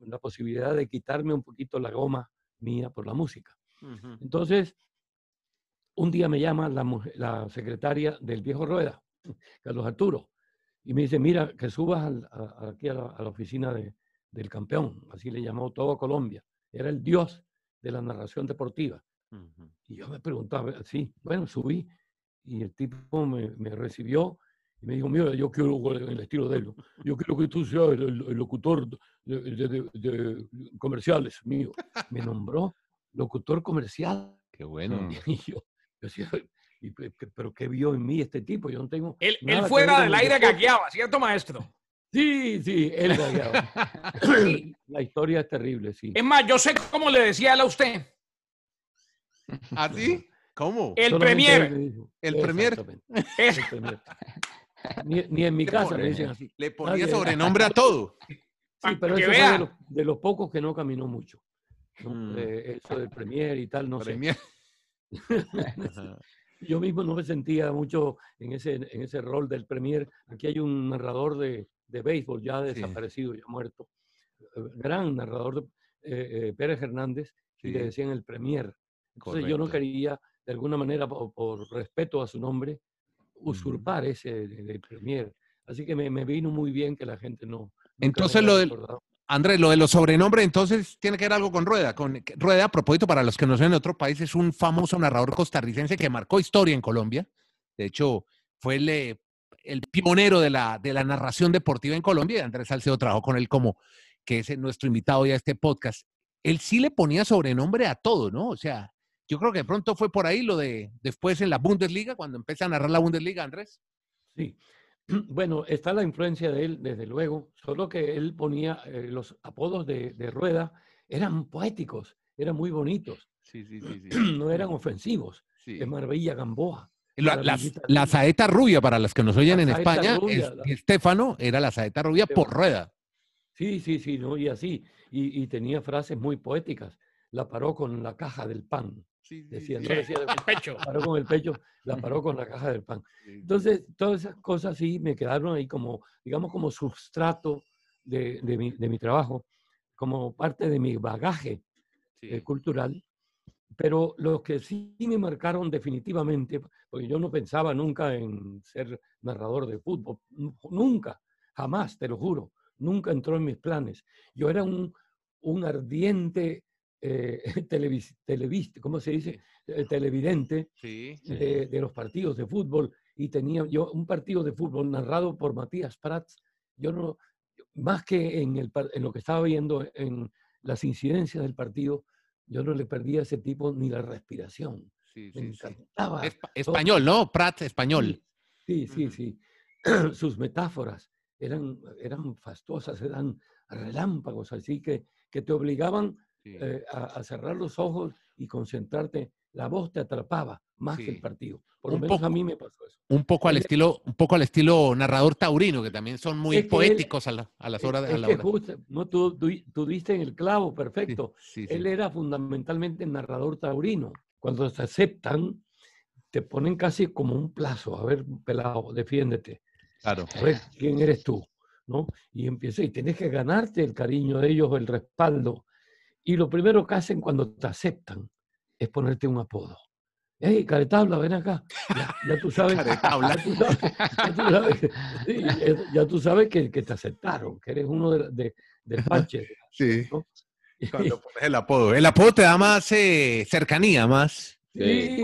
Speaker 3: la posibilidad de quitarme un poquito la goma mía por la música. Entonces, un día me llama la, secretaria del viejo Rueda, Carlos Arturo, y me dice, mira, que subas al- a- a- aquí a la, a la oficina de- del campeón, así le llamó todo Colombia, era el dios de la narración deportiva. Y yo me preguntaba, sí, bueno, subí y el tipo me, me recibió y me dijo, mira, yo quiero en el estilo de él, yo quiero que tú seas el, el- el locutor de, de- de- de comerciales mío. Me nombró locutor comercial.
Speaker 2: Qué bueno.
Speaker 3: Y yo, yo decía, "¿Y pe- pe- pero qué vio en mí este tipo, yo no tengo...
Speaker 4: Él, él fuera del
Speaker 3: el
Speaker 4: aire
Speaker 3: deporte".
Speaker 4: gagueaba, ¿cierto, maestro?
Speaker 3: Sí, sí, él. La historia es terrible, sí.
Speaker 4: Es más, yo sé cómo le decía él a usted.
Speaker 2: ¿Así? ¿Cómo?
Speaker 4: El
Speaker 3: Solamente
Speaker 4: Premier.
Speaker 2: El Premier.
Speaker 3: El. Ni, ni en mi
Speaker 2: Le
Speaker 3: casa
Speaker 2: pone-
Speaker 3: me dicen así.
Speaker 2: Le ponía
Speaker 3: Nadie-
Speaker 2: sobrenombre a todo.
Speaker 3: Sí, pero eso fue de los, de los pocos que no caminó mucho. ¿no?
Speaker 2: Mm.
Speaker 3: Eh, eso del Premier y tal, no sé.
Speaker 2: Premier.
Speaker 3: Yo mismo no me sentía mucho en ese, en ese rol del Premier. Aquí hay un narrador de, de béisbol ya
Speaker 2: Sí.
Speaker 3: desaparecido, ya muerto. eh, Gran narrador, de, eh, eh, Pérez Hernández, y le
Speaker 2: Sí.
Speaker 3: decían el Premier. Entonces yo no quería, de alguna manera, por, por respeto a su nombre, usurpar ese de- Premier. Así que me, me vino muy bien que la gente no.
Speaker 2: Entonces, lo del-. Andrés, lo de los sobrenombres, entonces tiene que ver algo con Rueda. Con, Rueda, a propósito, para los que no son en otro país, es un famoso narrador costarricense que marcó historia en Colombia. De hecho, fue el, eh, el pionero de la, de la narración deportiva en Colombia. y Andrés Salcedo trabajó con él como que es nuestro invitado ya a este podcast. Él sí le ponía sobrenombre a todo, ¿no? O sea, yo creo que de pronto fue por ahí lo de después en la Bundesliga, cuando empieza a narrar la Bundesliga, Andrés.
Speaker 3: Sí. Bueno, está la influencia de él, desde luego, solo que él ponía eh, los apodos de, de Rueda, eran poéticos, eran muy bonitos,
Speaker 2: Sí, sí, sí.
Speaker 3: no eran ofensivos. De Marbella Gamboa.
Speaker 2: La,
Speaker 3: la
Speaker 2: la- saeta rubia, para los que nos oyen
Speaker 3: La
Speaker 2: en España,
Speaker 3: rubia,
Speaker 2: es-
Speaker 3: la-
Speaker 2: Estefano era la saeta rubia por
Speaker 3: Estefano.
Speaker 2: rueda.
Speaker 3: Sí, sí, sí, ¿no? y así. Y, y tenía frases muy poéticas. La paró con la caja del pan. Decía, no
Speaker 4: Sí,
Speaker 3: decía de-
Speaker 4: el pecho.
Speaker 3: la paró con el pecho, la paró con la caja del pan. Entonces, todas esas cosas sí me quedaron ahí como, digamos, como sustrato de, de mi, de mi trabajo, como parte de mi bagaje eh, cultural. Pero los que sí me marcaron definitivamente, porque yo no pensaba nunca en ser narrador de fútbol, nu- nunca, jamás, te lo juro, nunca entró en mis planes. Yo era un, un ardiente eh, televis, televis- ¿cómo se dice? Eh, televidente
Speaker 2: Sí.
Speaker 3: de, de los partidos de fútbol y tenía yo un partido de fútbol narrado por Matías Prats. Yo no, más que en, el, en lo que estaba viendo en las incidencias del partido, yo no le perdía a ese tipo ni la respiración.
Speaker 2: sí,
Speaker 3: Me
Speaker 2: sí, sí.
Speaker 3: encantaba.
Speaker 2: Espa- español, ¿no? Prat, español.
Speaker 3: Sí, Sí, sí, sí. Sus metáforas eran, eran fastuosas, eran relámpagos, así que, que te obligaban eh, a, cerrar los ojos y concentrarte. La voz te atrapaba más que el partido. Por lo menos a mí me pasó eso.
Speaker 2: Un poco al estilo, un poco al estilo narrador taurino, que también son muy poéticos a, las horas de la hora.
Speaker 3: no, tú, tú, diste en el clavo, perfecto. él era fundamentalmente narrador taurino. Cuando te aceptan, te ponen casi como un plazo. A ver, pelado, defiéndete.
Speaker 2: Claro.
Speaker 3: A ver quién eres tú. ¿no? Y empieza, y tienes que ganarte el cariño de ellos, el respaldo. Y lo primero que hacen cuando te aceptan es ponerte un apodo. ¡Hey, caretabla, ven acá! Ya, tú sabes. caretabla. Ya tú sabes, que, que, te aceptaron, que eres uno de, de del panche.
Speaker 2: Sí. Cuando pones el apodo. El apodo te da más eh, cercanía, más.
Speaker 5: Sí,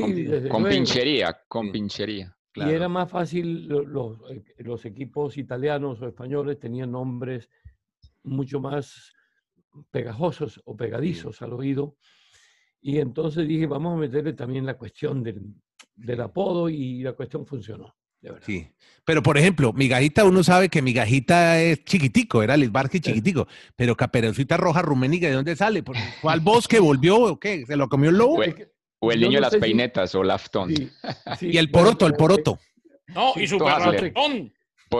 Speaker 5: con, pinchería, con pinchería.
Speaker 3: Y era más fácil, los, eh, los, equipos italianos o españoles tenían nombres mucho más pegajosos o pegadizos al oído. Y entonces dije, vamos a meterle también la cuestión del, del apodo y la cuestión funcionó.
Speaker 2: Sí, pero por ejemplo, Migajita, uno sabe que Migajita es chiquitico, era Lisbarski chiquitico, pero Caperucita Roja Ruménica, ¿de dónde sale? ¿Cuál bosque volvió o qué? ¿Se lo comió el lobo?
Speaker 5: O el niño de las peinetas, o Laftón.
Speaker 2: y el poroto, el poroto.
Speaker 4: No, y su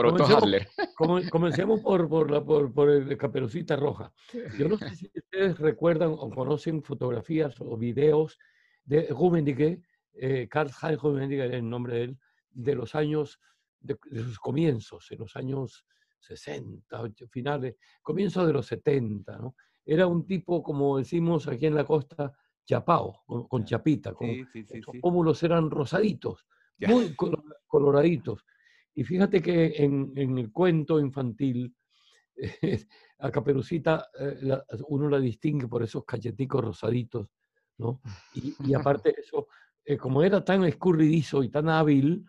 Speaker 4: ratón.
Speaker 5: Poroto Hadler.
Speaker 3: Comencemos por, por, la, por, por el Caperucita Roja. Yo no sé si ustedes recuerdan o conocen fotografías o videos de Rummenigge, eh, Karl Heinz Rummenigge era el nombre de él, de los años, de, sus comienzos, en los años 60, finales, comienzos de los 70, ¿no? Era un tipo, como decimos aquí en la costa, chapao, con, chapita, con, los pómulos eran rosaditos, muy coloraditos. Y fíjate que en, el cuento infantil, a Caperucita eh, uno la distingue por esos cacheticos rosaditos, ¿no? Y, aparte de eso, eh, como era tan escurridizo y tan hábil,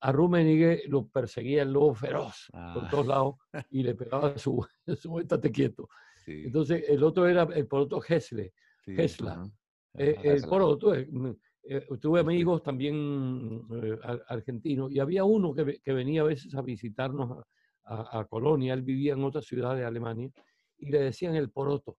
Speaker 3: a Rummenigge lo perseguía el lobo feroz por todos ah. lados y le pegaba su, su estate quieto. Entonces el otro era el poroto Hesle, Hesla, eh, eh, por mm, eh, tuve amigos también argentinos y había uno que, que, venía a veces a visitarnos a, Colonia, él vivía en otra ciudad de Alemania y le decían el poroto.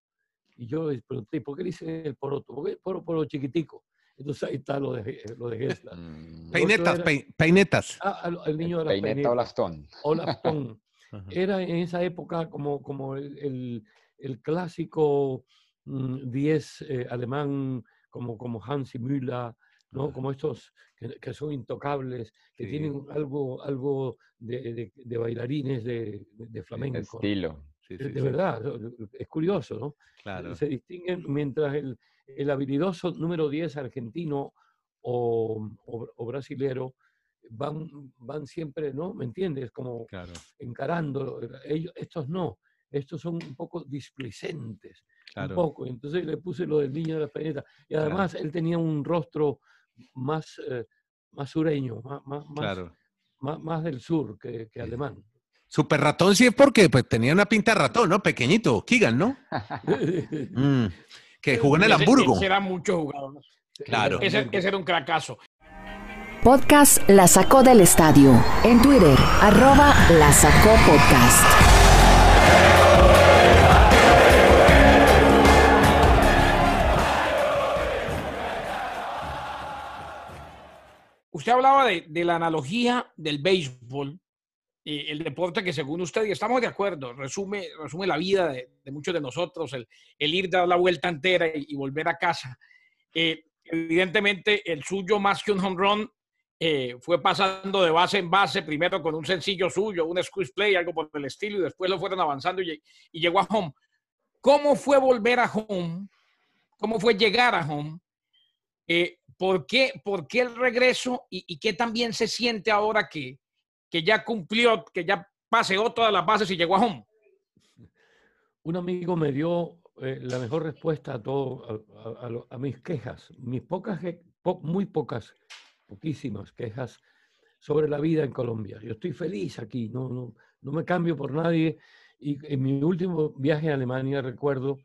Speaker 3: Y yo le pregunté, ¿por qué le dicen el poroto? Porque el poro, poro chiquitico. Entonces ahí está lo de, lo de.
Speaker 2: Mm. Peinetas, peinetas.
Speaker 3: Ah, el niño de la
Speaker 5: peineta o lastón.
Speaker 3: O lastón. Era en esa época como, como el, el, el clásico 10 eh, alemán como, como Hansi Müller, ¿no? como estos que, son intocables, que tienen algo, algo de, de, bailarines de, de flamenco.
Speaker 5: estilo.
Speaker 3: de, verdad, es curioso, ¿no?
Speaker 2: Claro.
Speaker 3: Se distinguen mientras el, el habilidoso número 10 argentino o, o, brasilero van, van siempre, ¿no? ¿Me entiendes? Como encarando. Ellos, estos no, estos son un poco displicentes un poco. Entonces le puse lo del niño de la planeta. Y además él tenía un rostro más, eh, más sureño, más, más, más, del sur que, alemán.
Speaker 2: Super ratón sí es porque pues, tenía una pinta de ratón, ¿no? Pequeñito, Kigan, ¿no? Mm, que jugó en el Hamburgo.
Speaker 4: Ese, era mucho jugador.
Speaker 2: Claro.
Speaker 4: Ese, ese, era un cracazo.
Speaker 1: Podcast La Sacó del Estadio. En Twitter, arroba La Sacó Podcast.
Speaker 4: Usted hablaba de, la analogía del béisbol, eh, el deporte que según usted, y estamos de acuerdo, resume, resume la vida de, muchos de nosotros, el, ir, dar la vuelta entera y, volver a casa. Eh, evidentemente, el suyo más que un home run eh, fue pasando de base en base, primero con un sencillo suyo, un squeeze play, algo por el estilo, y después lo fueron avanzando y, y llegó a home. ¿Cómo fue volver a home? ¿Cómo fue llegar a home? Eh, ¿por, qué, ¿por, qué, el regreso y, qué también se siente ahora que, que ya cumplió, que ya paseó todas las bases y llegó a home?
Speaker 3: Un amigo me dio eh, la mejor respuesta a todo, a, mis quejas, mis pocas, muy pocas, poquísimas quejas sobre la vida en Colombia. Yo estoy feliz aquí, no, no, no me cambio por nadie. Y en mi último viaje a Alemania recuerdo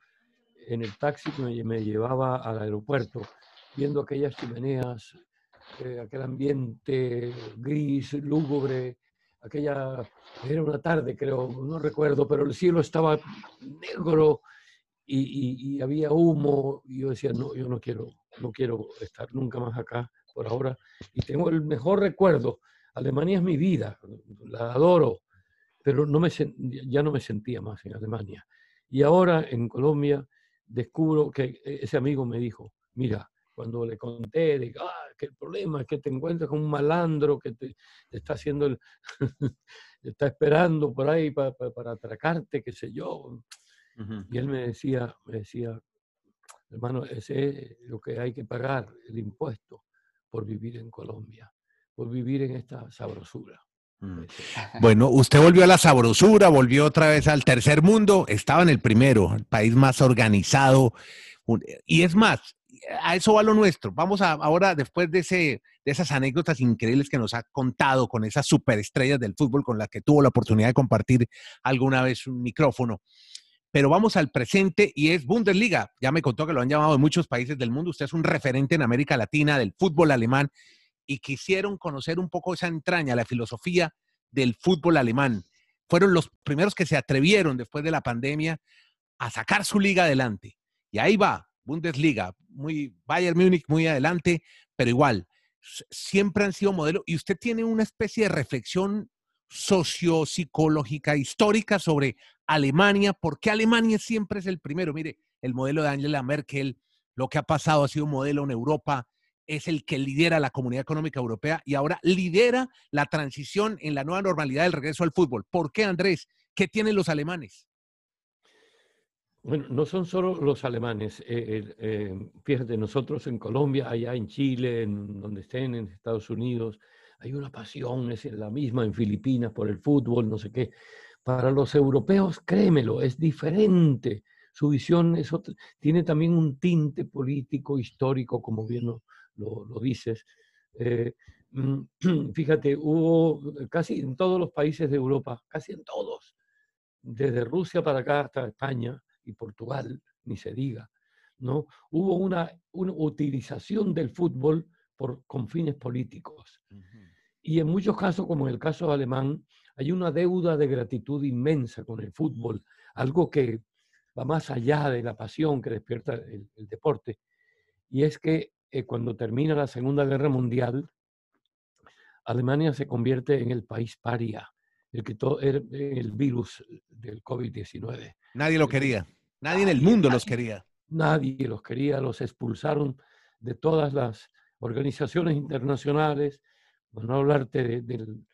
Speaker 3: en el taxi que me llevaba al aeropuerto, viendo aquellas chimeneas eh, aquel ambiente gris, lúgubre, aquella, era una tarde creo, no recuerdo, pero el cielo estaba negro y, y, había humo y yo decía, no, yo no quiero, no quiero estar nunca más acá por ahora. Y tengo el mejor recuerdo, Alemania es mi vida, la adoro, pero no me, ya no me sentía más en Alemania. Y ahora en Colombia descubro que ese amigo me dijo, mira, cuando le conté de ah, que el problema es que te encuentras con un malandro que te, está haciendo el, está esperando por ahí para, para, atracarte, qué sé yo. Y él me decía, me decía, hermano, ese es lo que hay que pagar, el impuesto por vivir en Colombia, por vivir en esta sabrosura.
Speaker 2: Mm. Bueno, usted volvió a la sabrosura, volvió otra vez al tercer mundo, estaba en el primero, el país más organizado. Y es más, a eso va lo nuestro. Vamos a, ahora, después de, ese, de esas anécdotas increíbles que nos ha contado con esas superestrellas del fútbol con las que tuvo la oportunidad de compartir alguna vez un micrófono. Pero vamos al presente y es Bundesliga. Ya me contó que lo han llamado en muchos países del mundo. Usted es un referente en América Latina del fútbol alemán y quisieron conocer un poco esa entraña, la filosofía del fútbol alemán. Fueron los primeros que se atrevieron después de la pandemia a sacar su liga adelante. Y ahí va, Bundesliga, muy Bayern Múnich muy adelante, pero igual, siempre han sido modelo y usted tiene una especie de reflexión sociopsicológica histórica sobre Alemania, por qué Alemania siempre es el primero. Mire, el modelo de Angela Merkel, lo que ha pasado ha sido un modelo en Europa, es el que lidera la Comunidad Económica Europea y ahora lidera la transición en la nueva normalidad del regreso al fútbol. ¿Por qué, Andrés? ¿Qué tienen los alemanes?
Speaker 3: Bueno, no son solo los alemanes. Eh, eh, fíjate, nosotros en Colombia, allá en Chile, en donde estén, en Estados Unidos, hay una pasión, es la misma en Filipinas por el fútbol, no sé qué. Para los europeos, créemelo, es diferente. Su visión es tiene también un tinte político, histórico, como bien lo, lo, dices. Eh, mm, fíjate, hubo casi en todos los países de Europa, casi en todos, desde Rusia para acá hasta España, y Portugal, ni se diga, ¿no? Hubo una, una utilización del fútbol por, con fines políticos. Y en muchos casos, como en el caso alemán, hay una deuda de gratitud inmensa con el fútbol, algo que va más allá de la pasión que despierta el, deporte. Y es que eh, cuando termina la Segunda Guerra Mundial, Alemania se convierte en el país paria, el que todo el virus del COVID-19.
Speaker 2: Nadie lo quería. Nadie en el mundo los quería.
Speaker 3: Nadie los quería, los expulsaron de todas las organizaciones internacionales. Bueno, no hablarte del,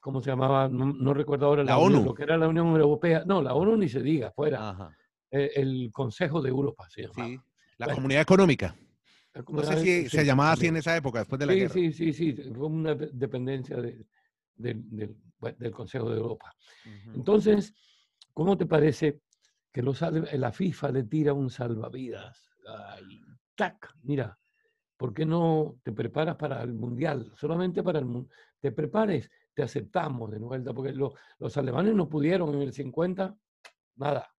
Speaker 3: ¿cómo se llamaba? No, recuerdo ahora.
Speaker 2: La, ONU.
Speaker 3: lo que era la Unión Europea. No, la ONU ni se diga, fuera. Eh, el, Consejo de Europa se llamaba. Sí,
Speaker 2: la Comunidad Económica. no sé si se llamaba así en esa época, después de la
Speaker 3: sí,
Speaker 2: guerra.
Speaker 3: Sí, sí, sí, fue una dependencia del Consejo de Europa. Entonces, ¿cómo te parece que la FIFA le tira un salvavidas. Ay, ¡Tac! Mira, ¿por qué no te preparas para el Mundial? Solamente para el Mundial. Te prepares, te aceptamos de vuelta, porque los alemanes no pudieron en el 50, nada.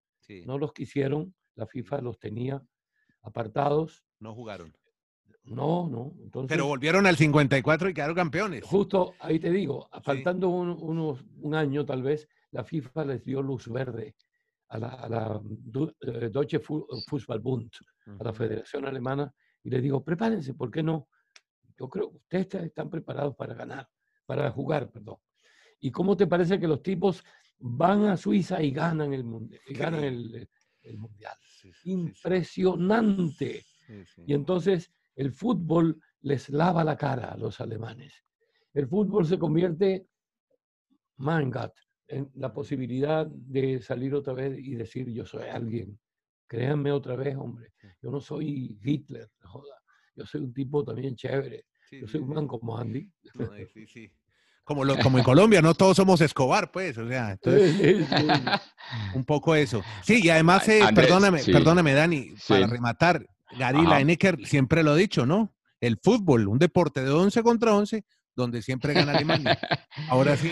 Speaker 3: No los quisieron, la FIFA los tenía apartados.
Speaker 2: No jugaron.
Speaker 3: No, no. Entonces,
Speaker 2: Pero volvieron al 54 y quedaron campeones.
Speaker 3: Justo ahí te digo, faltando unos, un año tal vez, la FIFA les dio luz verde a la, a la eh, Deutsche Fußballbund, a la Federación Alemana, y le digo, prepárense, ¿por qué no? Yo creo que ustedes están preparados para ganar, para jugar, perdón. ¿Y cómo te parece que los tipos van a Suiza y ganan el, y ganan el, el Mundial? Impresionante. Y entonces el fútbol les lava la cara a los alemanes. El fútbol se convierte, mangat, en la posibilidad de salir otra vez y decir yo soy alguien. Créanme otra vez, hombre. Yo no soy Hitler, joda. Yo soy un tipo también chévere. yo soy un man como Andy.
Speaker 2: sí, sí. Como, como en Colombia, no todos somos Escobar, pues, o sea, entonces, un poco eso. Sí, y además, eh, perdóname, perdóname, Dani, para rematar, Gary Lineker siempre lo ha dicho, ¿no? El fútbol, un deporte de 11 contra 11, donde siempre gana Alemania. Ahora sí.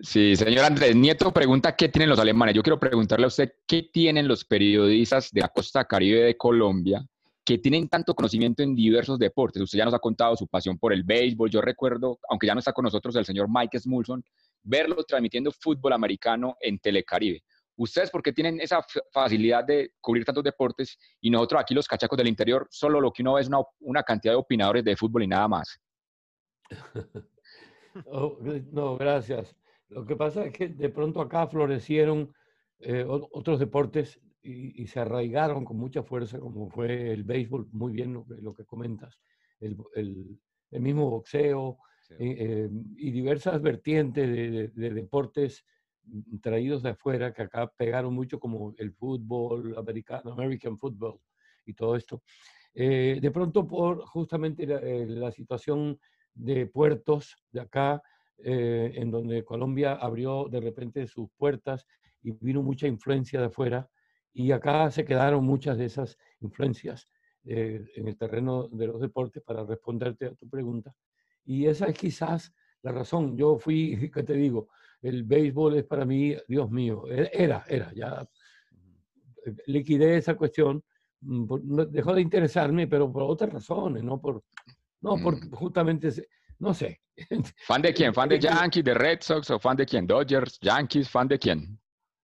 Speaker 5: Sí, señor Andrés Nieto pregunta qué tienen los alemanes. Yo quiero preguntarle a usted qué tienen los periodistas de la costa caribe de Colombia que tienen tanto conocimiento en diversos deportes. Usted ya nos ha contado su pasión por el béisbol. Yo recuerdo, aunque ya no está con nosotros el señor Mike Smulson, verlo transmitiendo fútbol americano en Telecaribe. Ustedes, ¿por qué tienen esa facilidad de cubrir tantos deportes y nosotros aquí los cachacos del interior, solo lo que uno ve es una, una cantidad de opinadores de fútbol y nada más?
Speaker 3: Oh, no, gracias. Lo que pasa es que de pronto acá florecieron eh, otros deportes y, se arraigaron con mucha fuerza, como fue el béisbol, muy bien lo, que comentas, el, el, mismo boxeo eh, eh, y diversas vertientes de, de, deportes traídos de afuera que acá pegaron mucho, como el fútbol americano, American football y todo esto. de pronto, por justamente la, la situación de puertos de acá, eh, en donde Colombia abrió de repente sus puertas y vino mucha influencia de afuera, y acá se quedaron muchas de esas influencias eh, en el terreno de los deportes para responderte a tu pregunta. Y esa es quizás la razón. Yo fui, ¿qué te digo? El béisbol es para mí, Dios mío, e-, era, era, ya liquidé esa cuestión, mm, dejó de interesarme, pero por otras razones, no por, no, porque mm. justamente, no sé.
Speaker 5: ¿Fan de quién? ¿Fan de Yankees, de Red Sox o fan de quién? ¿Dodgers, Yankees, fan de quién?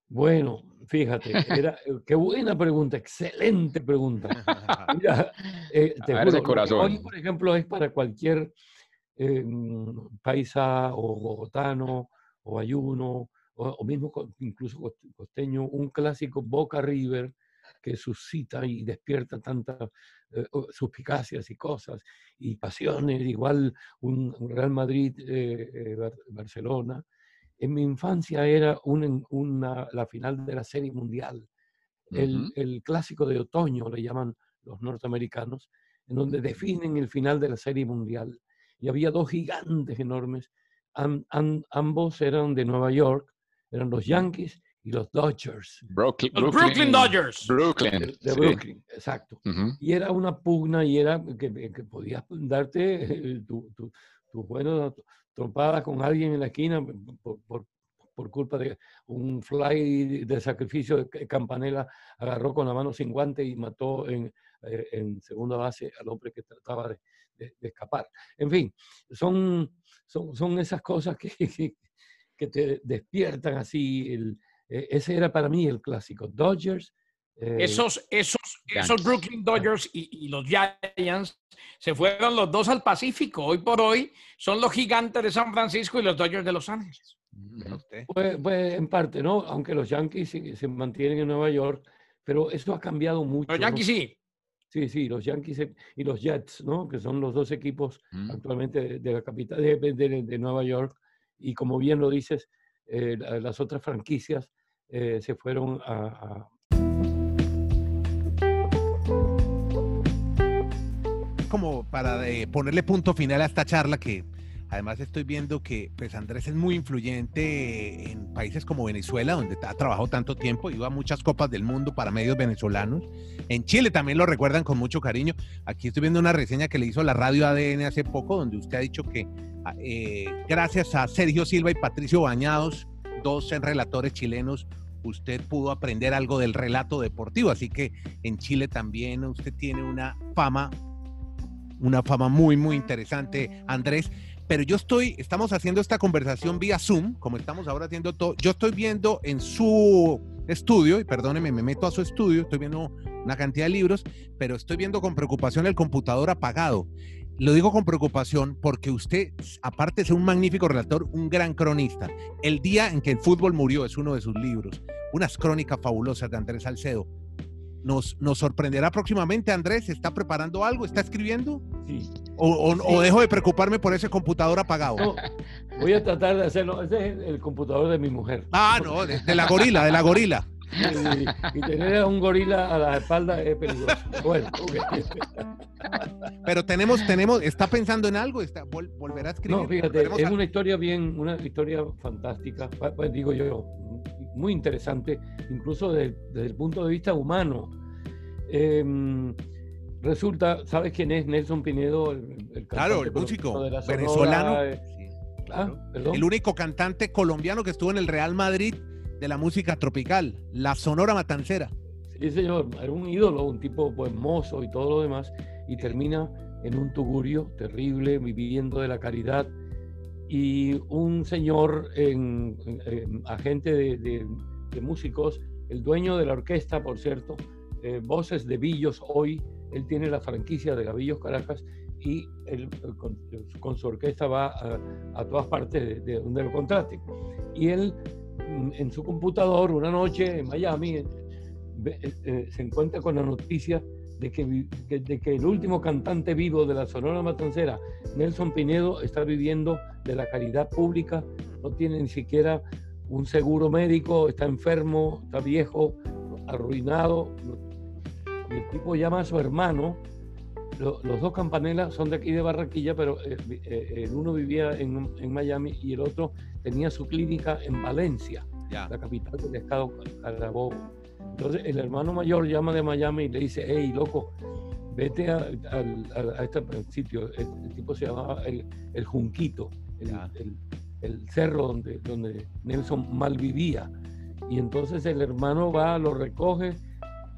Speaker 3: Bueno, fíjate, era, eh, qué buena pregunta, excelente pregunta. Mira,
Speaker 5: eh, te corazón.
Speaker 3: hoy, por ejemplo, es para cualquier eh, paisa o bogotano o ayuno o, o, mismo incluso costeño, un clásico Boca River que suscita y despierta tantas eh, suspicacias y cosas y pasiones, igual un, Real Madrid-Barcelona. Eh, eh, en mi infancia era una, la final de la Serie Mundial, el, el, clásico de otoño, le llaman los norteamericanos, en donde definen el final de la Serie Mundial. Y había dos gigantes enormes, ambos eran de Nueva York, eran los Yankees y los Dodgers.
Speaker 4: Brooklyn, Brooklyn, Dodgers.
Speaker 5: Brooklyn.
Speaker 3: De, Brooklyn, exacto. Y era una pugna y era que, podías darte tus tu, tu buenas trompadas con alguien en la esquina por, por, por, culpa de un fly de sacrificio de Campanella agarró con la mano sin guante y mató en, eh, en segunda base al hombre que trataba de, de, escapar. En fin, son, son, son esas cosas que, que te despiertan así el, ese era para mí el clásico. Dodgers.
Speaker 4: Eh, esos, esos, esos Brooklyn Dodgers y, los Giants se fueron los dos al Pacífico. Hoy por hoy son los gigantes de San Francisco y los Dodgers de Los Ángeles.
Speaker 3: Pues, pues en parte, ¿no? Aunque los Yankees se, mantienen en Nueva York, pero eso ha cambiado mucho.
Speaker 4: Los Yankees sí.
Speaker 3: Sí, sí, los Yankees y los Jets, ¿no? Que son los dos equipos mm. actualmente de, la capital de, de, Nueva York. Y como bien lo dices, eh, las otras franquicias eh, se fueron a,
Speaker 2: Como para eh, ponerle punto final a esta charla que además estoy viendo que pues Andrés es muy influyente en países como Venezuela, donde ha trabajado tanto tiempo, iba a muchas copas del mundo para medios venezolanos. En Chile también lo recuerdan con mucho cariño. Aquí estoy viendo una reseña que le hizo la radio ADN hace poco, donde usted ha dicho que ah, gracias a Sergio Silva y Patricio Bañados, dos relatores chilenos, usted pudo aprender algo del relato deportivo. Así que en Chile también usted tiene una fama, una fama muy, muy interesante, Andrés. Pero yo estoy, estamos haciendo esta conversación vía Zoom, como estamos ahora haciendo todo. Yo estoy viendo en su estudio, y perdóneme, me meto a su estudio, estoy viendo una cantidad de libros, pero estoy viendo con preocupación el computador apagado. Lo digo con preocupación porque usted, aparte de ser un magnífico relator, un gran cronista. El día en que el fútbol murió es uno de sus libros. Unas crónicas fabulosas de Andrés Salcedo. Nos, nos sorprenderá próximamente, Andrés. ¿Está preparando algo? ¿Está escribiendo?
Speaker 3: Sí.
Speaker 2: ¿O, dejo de preocuparme por ese computador apagado?
Speaker 3: voy a tratar de hacerlo. Ese es el computador de mi mujer.
Speaker 2: Ah, no, de la gorila, de la gorila.
Speaker 3: Y, tener a un gorila a la espalda es peligroso. Bueno,
Speaker 2: Pero tenemos, tenemos, ¿está pensando en algo? ¿Está, volverá a escribir?
Speaker 3: No, fíjate, es una historia bien, una historia fantástica, pues digo yo, muy interesante, incluso desde, el punto de vista humano. Em, resulta, ¿sabes quién es Nelson Pinedo?
Speaker 2: El, claro, el músico venezolano. Eh, ah, el único cantante colombiano que estuvo en el Real Madrid de la música tropical, la Sonora Matancera.
Speaker 3: Sí, señor, era un ídolo, un tipo buen mozo y todo lo demás, y termina en un tugurio terrible, viviendo de la caridad, y un señor, en, agente de, músicos, el dueño de la orquesta, por cierto, eh, Voces de Villos hoy, él tiene la franquicia de Gavillos Caracas y él, con, su orquesta va a, todas partes de, donde lo contraten. Y él en su computador una noche en Miami eh, eh, se encuentra con la noticia de que, de que el último cantante vivo de la Sonora Matancera, Nelson Pinedo, está viviendo de la caridad pública, no tiene ni siquiera un seguro médico, está enfermo, está viejo, arruinado. El tipo llama a su hermano, los dos campanelas son de aquí de Barranquilla, pero eh, eh, el uno vivía en, en, Miami y el otro tenía su clínica en Valencia, la capital del estado Carabobo. Entonces el hermano mayor llama de Miami y le dice, hey, loco, vete a, este sitio. El, tipo se llamaba el, Junquito, el, cerro donde, donde Nelson mal vivía. Y entonces el hermano va, lo recoge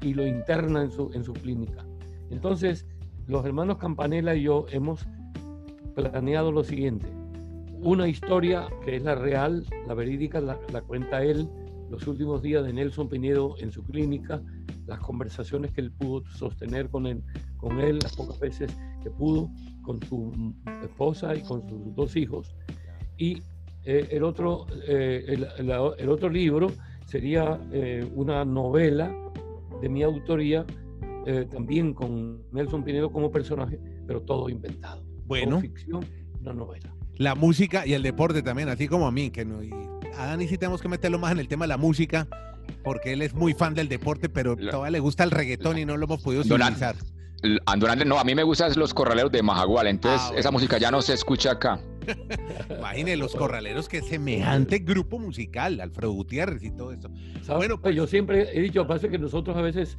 Speaker 3: y lo interna en su, en su clínica. Entonces, los hermanos Campanella y yo hemos planeado lo siguiente. Una historia que es la real, la verídica, la cuenta él, los últimos días de Nelson Pinedo en su clínica, las conversaciones que él pudo sostener con él, las pocas veces que pudo, con su esposa y con sus dos hijos. Y eh, el, otro, eh, el, otro libro sería eh, una novela de mi autoría, también con Nelson Pinedo como personaje, pero todo inventado.
Speaker 2: Bueno.
Speaker 3: ficción, una novela.
Speaker 2: La música y el deporte también, así como a mí, que no, a Dani sí tenemos que meterlo más en el tema de la música, porque él es muy fan del deporte, pero todavía le gusta el reggaetón y no lo hemos podido utilizar.
Speaker 5: Andorante, no, a mí me gustan los corraleros de Majagual, entonces ah, esa música ya no se escucha acá.
Speaker 2: Imagine los corraleros, que semejante grupo musical, Alfredo Gutiérrez y todo eso.
Speaker 3: Bueno, pues yo siempre he dicho, parece que nosotros a veces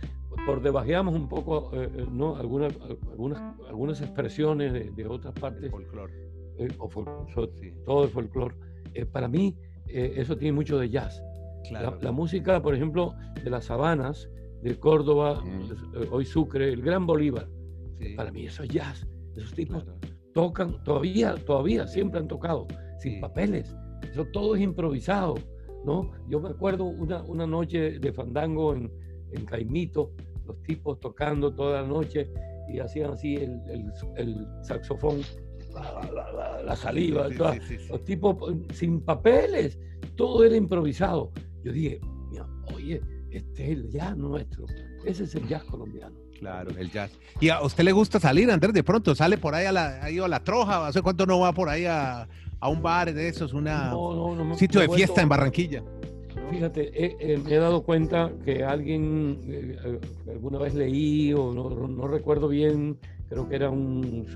Speaker 3: por debajeamos un poco eh, eh, ¿no? algunas, algunas, algunas expresiones de, otras partes. El
Speaker 2: folclore.
Speaker 3: Eh, o todo el folclore. para mí, eh, eso tiene mucho de jazz. La, música, por ejemplo, de las sabanas, de Córdoba, eh, hoy Sucre, el Gran Bolívar, para mí eso es jazz. Esos tipos tocan, todavía, todavía, siempre han tocado, sin papeles. Eso todo es improvisado, ¿no? Yo me acuerdo una, una noche de fandango en, en Caimito, los tipos tocando toda la noche y hacían así el, el, el saxofón la, saliva, los tipos sin papeles, todo era improvisado. Yo dije, oye, este es el jazz nuestro, ese es el jazz colombiano.
Speaker 2: Claro, el jazz. ¿Y a usted le gusta salir, Andrés? De pronto sale por ahí a la, a la troja, ¿hace cuánto no va por ahí a, un bar de esos, una, un sitio de fiesta en Barranquilla?
Speaker 3: Fíjate, me he dado cuenta que alguien, eh, alguna vez leí o no recuerdo bien, creo que era un,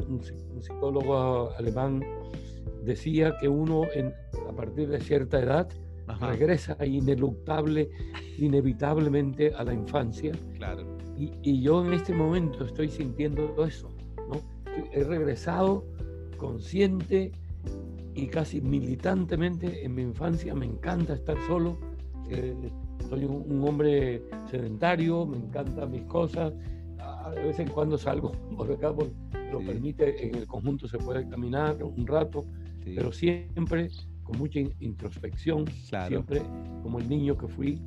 Speaker 3: psicólogo alemán, decía que uno en, a partir de cierta edad regresa ineluctable, inevitablemente a la infancia.
Speaker 2: Claro.
Speaker 3: Y, y, yo en este momento estoy sintiendo eso. ¿no? He regresado consciente y casi militantemente en mi infancia. Me encanta estar solo. Eh, soy un, un, hombre sedentario, me encantan mis cosas, de vez en cuando salgo por acá, lo permite, en el conjunto se puede caminar un rato, pero siempre con mucha introspección, siempre como el niño que fui,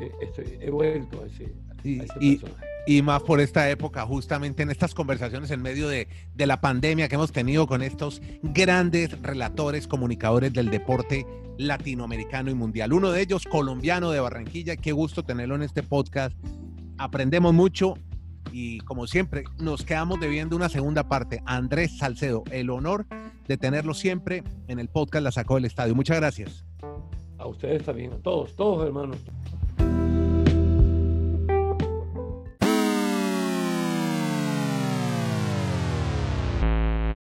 Speaker 3: eh, he vuelto a ese,
Speaker 2: y, personaje. Y, más por esta época, justamente en estas conversaciones en medio de, de la pandemia que hemos tenido con estos grandes relatores, comunicadores del deporte latinoamericano y mundial. Uno de ellos, colombiano de Barranquilla, qué gusto tenerlo en este podcast. Aprendemos mucho y como siempre, nos quedamos debiendo una segunda parte. Andrés Salcedo, el honor de tenerlo siempre en el podcast La Sacó del Estadio. Muchas gracias.
Speaker 3: A ustedes también, a todos, todos hermanos.